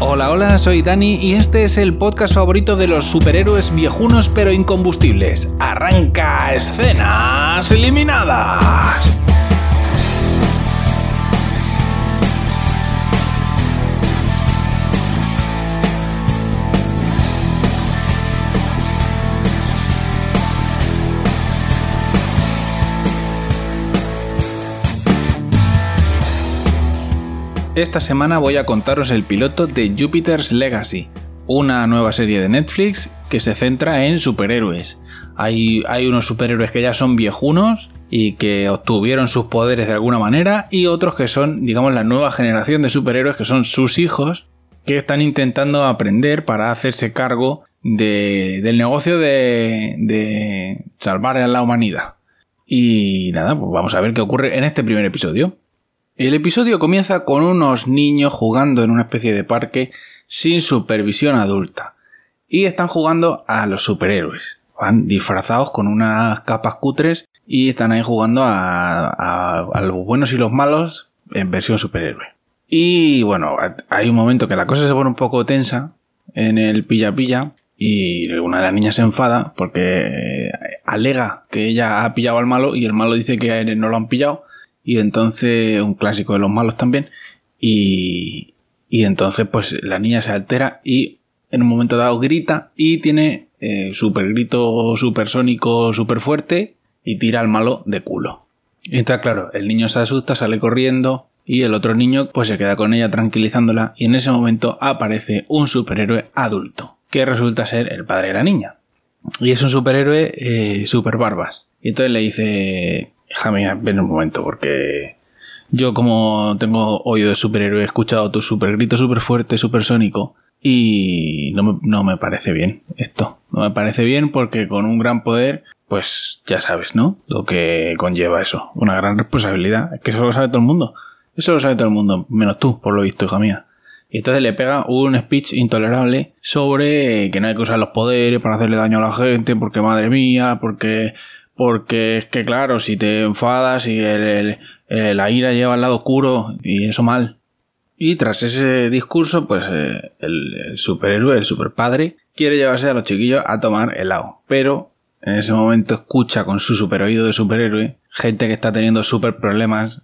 Hola, hola, soy Dani y este es el podcast favorito de los superhéroes viejunos pero incombustibles. Arranca escenas eliminadas. Esta semana voy a contaros el piloto de Jupiter's Legacy, una nueva serie de Netflix que se centra en superhéroes. Hay, unos superhéroes que ya son viejunos y que obtuvieron sus poderes de alguna manera y otros que son, digamos, la nueva generación de superhéroes que son sus hijos que están intentando aprender para hacerse cargo del negocio de, de salvar a la humanidad. Y nada, pues vamos a ver qué ocurre en este primer episodio. El episodio comienza con unos niños jugando en una especie de parque sin supervisión adulta. Y están jugando a los superhéroes. Van disfrazados con unas capas cutres y están ahí jugando a, los buenos y los malos en versión superhéroe. Y bueno, hay un momento que la cosa se pone un poco tensa en el pilla pilla y una de las niñas se enfada porque alega que ella ha pillado al malo y el malo dice que no lo han pillado y entonces un clásico de los malos también y, y entonces pues la niña se altera y en un momento dado grita y tiene eh, super grito supersónico super fuerte y tira al malo de culo. Y entonces claro, el niño se asusta, sale corriendo y el otro niño pues se queda con ella tranquilizándola y en ese momento aparece un superhéroe adulto que resulta ser el padre de la niña. Y es un superhéroe eh, super barbas. Y entonces le dice, déjame ven un momento, porque yo como tengo oído de superhéroe he escuchado tu super grito super fuerte, super sónico, y no me, no me parece bien esto. No me parece bien porque con un gran poder, pues ya sabes, ¿no? Lo que conlleva eso. Una gran responsabilidad. Es que eso lo sabe todo el mundo. Eso lo sabe todo el mundo, menos tú, por lo visto, hija mía. Y entonces le pega un speech intolerable sobre que no hay que usar los poderes para hacerle daño a la gente, porque madre mía, porque porque es que claro, si te enfadas y el, la ira lleva al lado oscuro y eso mal. Y tras ese discurso, pues eh, el, superhéroe, el superpadre, quiere llevarse a los chiquillos a tomar helado. Pero en ese momento escucha con su super oído de superhéroe gente que está teniendo super problemas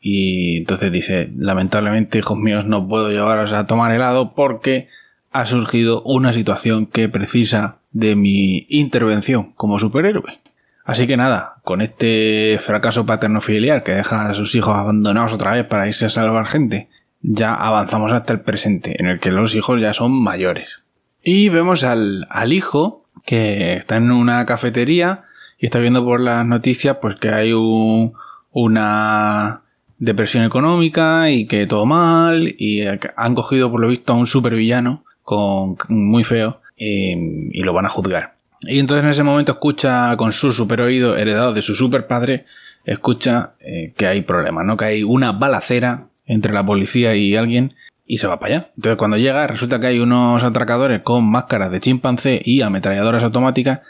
y entonces dice, lamentablemente, hijos míos, no puedo llevaros a tomar helado porque ha surgido una situación que precisa de mi intervención como superhéroe. Así que nada, con este fracaso paterno-filial que deja a sus hijos abandonados otra vez para irse a salvar gente, ya avanzamos hasta el presente, en el que los hijos ya son mayores. Y vemos al, al hijo que está en una cafetería y está viendo por las noticias pues que hay un, una depresión económica y que todo mal y han cogido por lo visto a un supervillano con muy feo eh, y lo van a juzgar. Y entonces en ese momento escucha con su super oído heredado de su super padre, escucha eh, que hay problemas, ¿no? Que hay una balacera entre la policía y alguien y se va para allá. Entonces cuando llega resulta que hay unos atracadores con máscaras de chimpancé y ametralladoras automáticas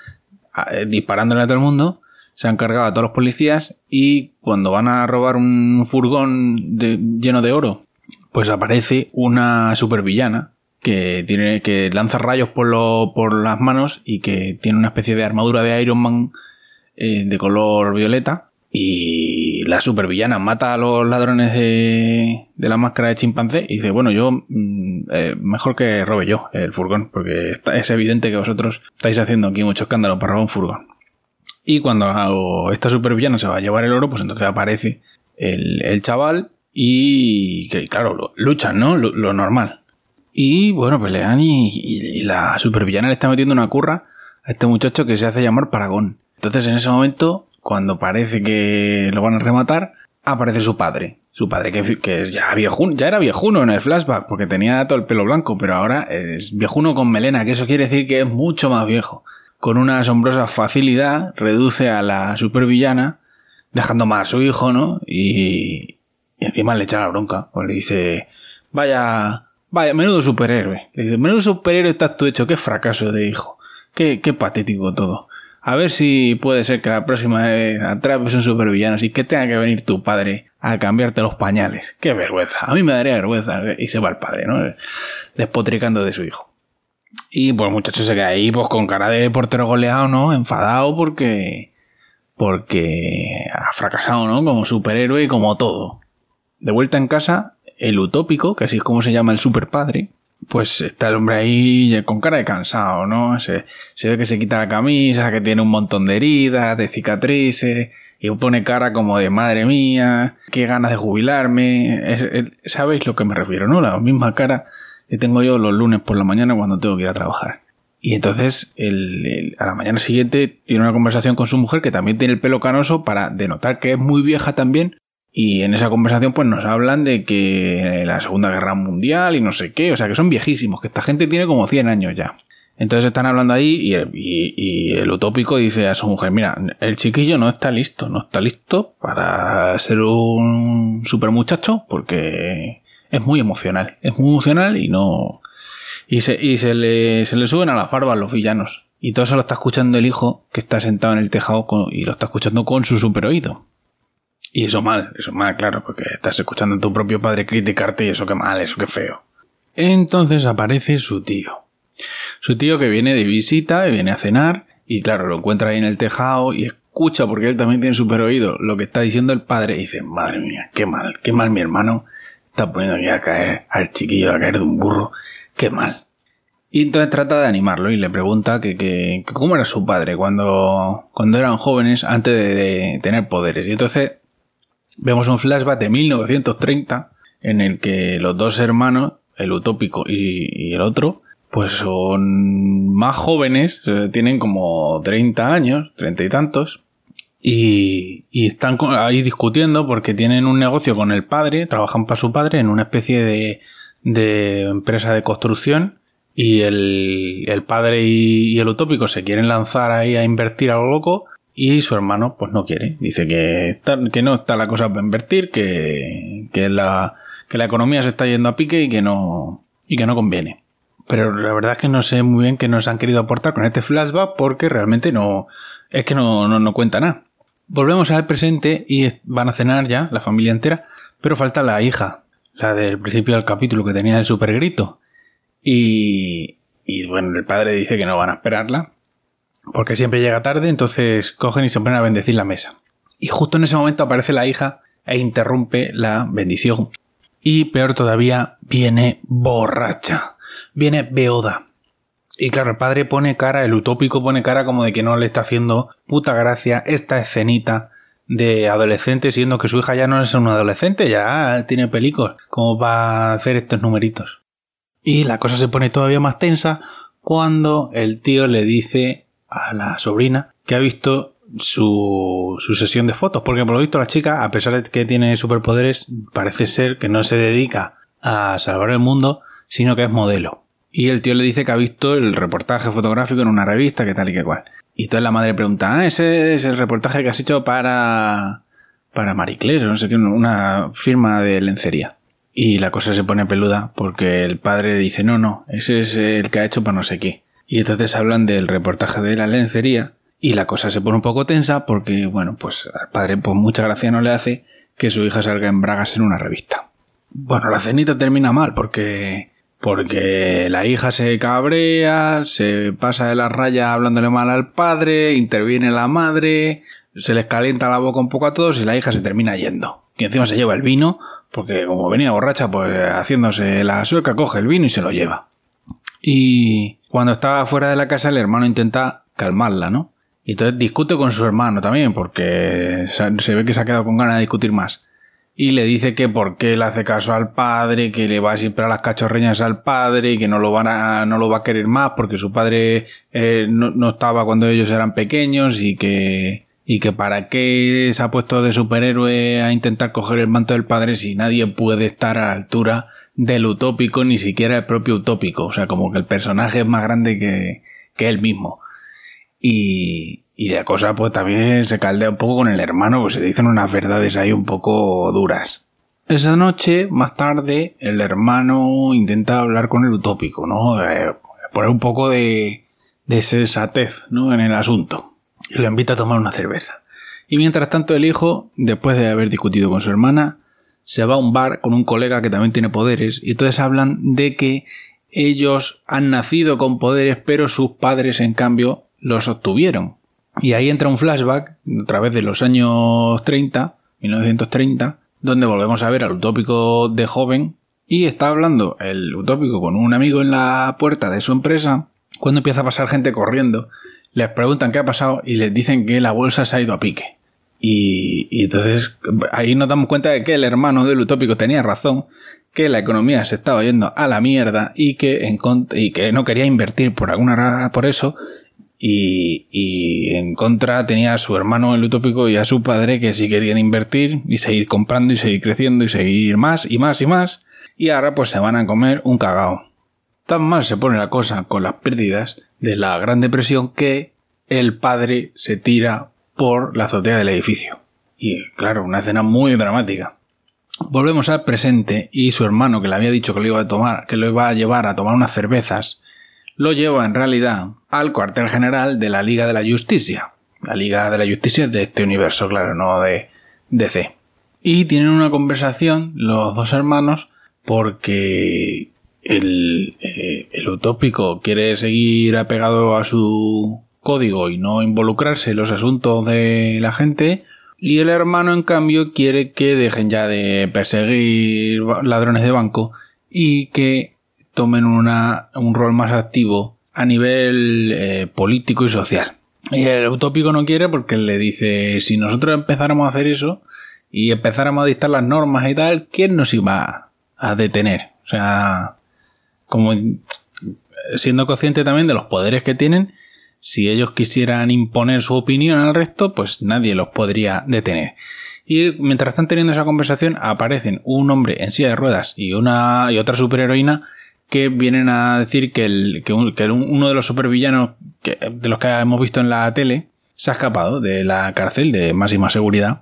eh, disparándole a todo el mundo. Se han cargado a todos los policías y cuando van a robar un furgón lleno de oro, pues aparece una supervillana que tiene que lanza rayos por, lo, por las manos y que tiene una especie de armadura de Iron Man eh, de color violeta y la supervillana mata a los ladrones de, de la máscara de chimpancé y dice, bueno, yo mm, eh, mejor que robe yo el furgón, porque es evidente que vosotros estáis haciendo aquí mucho escándalo para robar un furgón. Y cuando esta supervillana se va a llevar el oro, pues entonces aparece el, chaval y, que, claro, luchan, ¿no? lo normal. Y bueno, pelean y, la supervillana le está metiendo una curra a este muchacho que se hace llamar Paragón. Entonces en ese momento, cuando parece que lo van a rematar, aparece su padre. Su padre que, que ya, viejuno, ya era viejuno en el flashback, porque tenía todo el pelo blanco, pero ahora es viejuno con melena, que eso quiere decir que es mucho más viejo. Con una asombrosa facilidad reduce a la supervillana, dejando mal a su hijo, ¿no? Y, y encima le echa la bronca, pues le dice, vaya, Vaya, menudo superhéroe. Le dice, menudo superhéroe estás tú hecho. Qué fracaso de hijo. Qué, qué patético todo. A ver si puede ser que la próxima vez atrapes un supervillano y que tenga que venir tu padre a cambiarte los pañales. Qué vergüenza. A mí me daría vergüenza. Y se va el padre, ¿no? Despotricando de su hijo. Y pues muchacho se queda ahí pues con cara de portero goleado, ¿no? Enfadado porque... Porque ha fracasado, ¿no? Como superhéroe y como todo. De vuelta en casa, el utópico, que así es como se llama el superpadre, pues está el hombre ahí con cara de cansado, ¿no? Se, ve que se quita la camisa, que tiene un montón de heridas, de cicatrices, y pone cara como de madre mía, qué ganas de jubilarme. ¿Sabéis lo que me refiero, no? La misma cara que tengo yo los lunes por la mañana cuando tengo que ir a trabajar. Y entonces, el, a la mañana siguiente, tiene una conversación con su mujer que también tiene el pelo canoso para denotar que es muy vieja también y en esa conversación pues nos hablan de que la Segunda Guerra Mundial y no sé qué, o sea que son viejísimos, que esta gente tiene como 100 años ya. Entonces están hablando ahí y el, utópico dice a su mujer, mira, el chiquillo no está listo, no está listo para ser un super muchacho porque es muy emocional, es muy emocional y no... Y se, y se, le, se le suben a las barbas los villanos. Y todo eso lo está escuchando el hijo que está sentado en el tejado y lo está escuchando con su super oído. Y eso mal, eso mal, claro, porque estás escuchando a tu propio padre criticarte y eso qué mal, eso qué feo. Entonces aparece su tío. Su tío que viene de visita, viene a cenar, y claro, lo encuentra ahí en el tejado y escucha, porque él también tiene super oído, lo que está diciendo el padre, y dice, madre mía, qué mal, qué mal mi hermano está poniendo aquí a caer al chiquillo, a caer de un burro, qué mal. Y entonces trata de animarlo y le pregunta que, que, cómo era su padre cuando, cuando eran jóvenes antes de tener poderes. Y entonces vemos un flashback de 1930 en el que los dos hermanos, el utópico y, el otro, pues son más jóvenes, eh, tienen como 30 años, 30 y tantos, y, están ahí discutiendo porque tienen un negocio con el padre, trabajan para su padre en una especie de, empresa de construcción y el, el padre y, y, el utópico se quieren lanzar ahí a invertir a lo loco y su hermano pues no quiere. Dice que, que no está la cosa para invertir, que, que, la, que la economía se está yendo a pique y que no, y que no conviene. Pero la verdad es que no sé muy bien qué nos han querido aportar con este flashback porque realmente no, es que no, no, no cuenta nada. Volvemos al presente y van a cenar ya, la familia entera, pero falta la hija, la del principio del capítulo que tenía el super grito. Y, y bueno, el padre dice que no van a esperarla, porque siempre llega tarde, entonces cogen y se ponen a bendecir la mesa. Y justo en ese momento aparece la hija e interrumpe la bendición. Y peor todavía, viene borracha. Viene beoda. Y claro, el padre pone cara, el utópico pone cara como de que no le está haciendo puta gracia esta escenita de adolescente, siendo que su hija ya no es un adolescente, ya tiene pelicos, como va a hacer estos numeritos. Y la cosa se pone todavía más tensa cuando el tío le dice a la sobrina que ha visto su, su sesión de fotos, porque por lo visto la chica, a pesar de que tiene superpoderes, parece ser que no se dedica a salvar el mundo, sino que es modelo. Y el tío le dice que ha visto el reportaje fotográfico en una revista, que tal y que cual. Y entonces la madre pregunta, ah, ese es el reportaje que has hecho para, para Marie Claire, no sé qué, una firma de lencería. Y la cosa se pone peluda porque el padre dice, no, no, ese es el que ha hecho para no sé qué. Y entonces hablan del reportaje de la lencería y la cosa se pone un poco tensa porque, bueno, pues al padre pues mucha gracia no le hace que su hija salga en bragas en una revista. Bueno, la cenita termina mal porque porque la hija se cabrea, se pasa de la raya hablándole mal al padre, interviene la madre, se les calienta la boca un poco a todos y la hija se termina yendo. Y encima se lleva el vino, porque como venía borracha, pues haciéndose la sueca, coge el vino y se lo lleva. Y cuando está fuera de la casa, el hermano intenta calmarla, ¿no? Y entonces discute con su hermano también, porque se ve que se ha quedado con ganas de discutir más. Y le dice que por qué le hace caso al padre, que le va siempre a las cachorreñas al padre, y que no lo, van a, no lo va a querer más porque su padre eh, no, no, estaba cuando ellos eran pequeños y que, y que para qué se ha puesto de superhéroe a intentar coger el manto del padre si nadie puede estar a la altura del utópico, ni siquiera el propio utópico. O sea, como que el personaje es más grande que, que él mismo. Y, y la cosa pues también se caldea un poco con el hermano, pues se dicen unas verdades ahí un poco duras. Esa noche, más tarde, el hermano intenta hablar con el utópico, ¿no? Eh, poner un poco de, de sensatez, ¿no? En el asunto. y lo invita a tomar una cerveza. Y mientras tanto el hijo, después de haber discutido con su hermana, se va a un bar con un colega que también tiene poderes y entonces hablan de que ellos han nacido con poderes pero sus padres en cambio los obtuvieron. Y ahí entra un flashback a través de los años 30, 1930, donde volvemos a ver al utópico de joven y está hablando el utópico con un amigo en la puerta de su empresa cuando empieza a pasar gente corriendo. Les preguntan qué ha pasado y les dicen que la bolsa se ha ido a pique. Y, entonces ahí nos damos cuenta de que el hermano del utópico tenía razón, que la economía se estaba yendo a la mierda y que, en, y que no quería invertir por alguna por eso. Y, y, en contra tenía a su hermano el utópico y a su padre que sí querían invertir y seguir comprando y seguir creciendo y seguir más y más y más. Y ahora pues se van a comer un cagao. Tan mal se pone la cosa con las pérdidas de la Gran Depresión que el padre se tira por la azotea del edificio. Y claro, una escena muy dramática. Volvemos al presente y su hermano que le había dicho que lo iba a tomar, que lo iba a llevar a tomar unas cervezas, lo lleva en realidad al cuartel general de la Liga de la Justicia. La Liga de la Justicia de este universo, claro, no de DC. Y tienen una conversación los dos hermanos porque el, eh, el utópico quiere seguir apegado a su código y no involucrarse en los asuntos de la gente. Y el hermano, en cambio, quiere que dejen ya de perseguir ladrones de banco y que tomen una, un rol más activo a nivel eh, político y social. Y el utópico no quiere porque le dice, si nosotros empezáramos a hacer eso y empezáramos a dictar las normas y tal, ¿quién nos iba a detener? O sea, como siendo consciente también de los poderes que tienen si ellos quisieran imponer su opinión al resto, pues nadie los podría detener. Y mientras están teniendo esa conversación, aparecen un hombre en silla de ruedas y una y otra superheroína que vienen a decir que, el, que, uno de los supervillanos que, de los que hemos visto en la tele se ha escapado de la cárcel de máxima seguridad.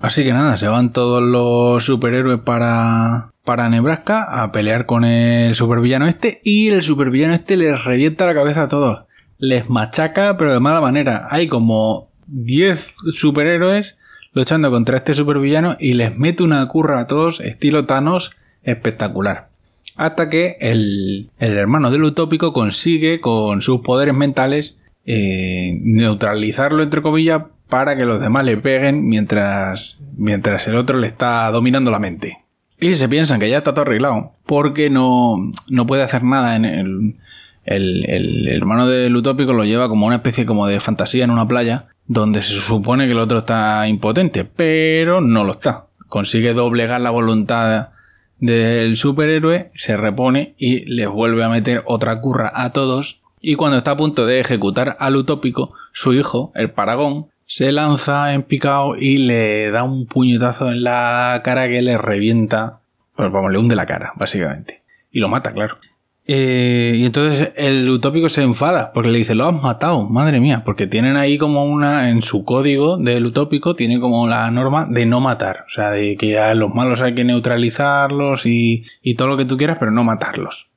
Así que nada, se van todos los superhéroes para, para Nebraska a pelear con el supervillano este y el supervillano este les revienta la cabeza a todos les machaca, pero de mala manera. Hay como 10 superhéroes luchando contra este supervillano y les mete una curra a todos, estilo Thanos, espectacular. Hasta que el, hermano del utópico consigue con sus poderes mentales eh, neutralizarlo, entre comillas, para que los demás le peguen mientras, mientras el otro le está dominando la mente. Y se piensan que ya está todo arreglado, porque no, no puede hacer nada en el, el, hermano del utópico lo lleva como una especie como de fantasía en una playa donde se supone que el otro está impotente, pero no lo está. Consigue doblegar la voluntad del superhéroe, se repone y les vuelve a meter otra curra a todos. Y cuando está a punto de ejecutar al utópico, su hijo, el Paragón, se lanza en picado y le da un puñetazo en la cara que le revienta. Pues vamos, le hunde la cara, básicamente. Y lo mata, claro. Eh, y entonces el utópico se enfada porque le dice, lo has matado, madre mía, porque tienen ahí como una, en su código del utópico, tiene como la norma de no matar, o sea, de que a los malos hay que neutralizarlos y, y todo lo que tú quieras, pero no matarlos.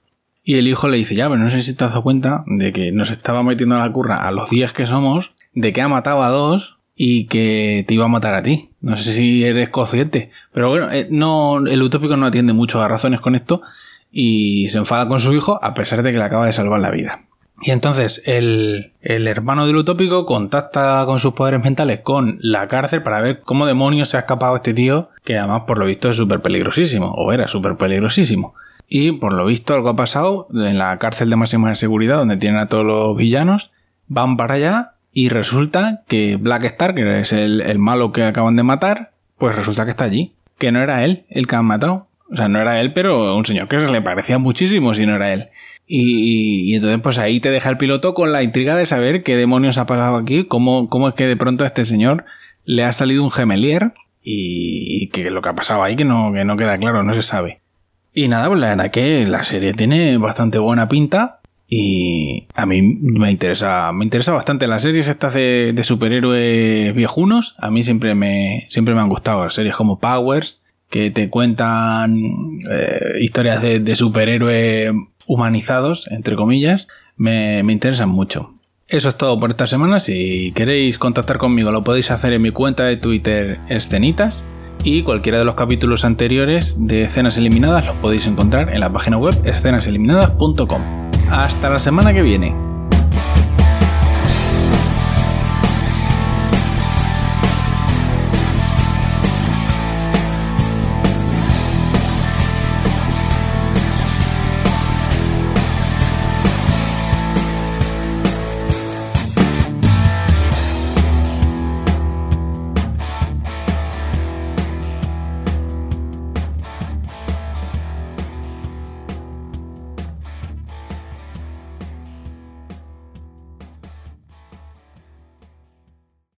Y el hijo le dice, ya, pero no sé si te has dado cuenta de que nos estaba metiendo la curra a los 10 que somos, de que ha matado a dos y que te iba a matar a ti. No sé si eres consciente. Pero bueno, eh, no, el utópico no atiende mucho a razones con esto y se enfada con su hijo a pesar de que le acaba de salvar la vida. Y entonces el, hermano del utópico contacta con sus poderes mentales con la cárcel para ver cómo demonios se ha escapado este tío, que además por lo visto es súper peligrosísimo, o era súper peligrosísimo. Y por lo visto algo ha pasado en la cárcel de máxima seguridad donde tienen a todos los villanos, van para allá y resulta que Black Star, que es el, el malo que acaban de matar, pues resulta que está allí, que no era él el que han matado, o sea, no era él, pero un señor que se le parecía muchísimo si no era él. Y, entonces, pues ahí te deja el piloto con la intriga de saber qué demonios ha pasado aquí, cómo, cómo es que de pronto a este señor le ha salido un gemelier y, que lo que ha pasado ahí que no, que no queda claro, no se sabe. Y nada, pues la verdad que la serie tiene bastante buena pinta y a mí me interesa, me interesa bastante. Las series estas de, de superhéroes viejunos, a mí siempre me, siempre me han gustado. Las series como Powers, que te cuentan eh, historias de, superhéroes humanizados, entre comillas, me, interesan mucho. Eso es todo por esta semana. Si queréis contactar conmigo lo podéis hacer en mi cuenta de Twitter Escenitas y cualquiera de los capítulos anteriores de Escenas Eliminadas los podéis encontrar en la página web escenaseliminadas.com. Hasta la semana que viene.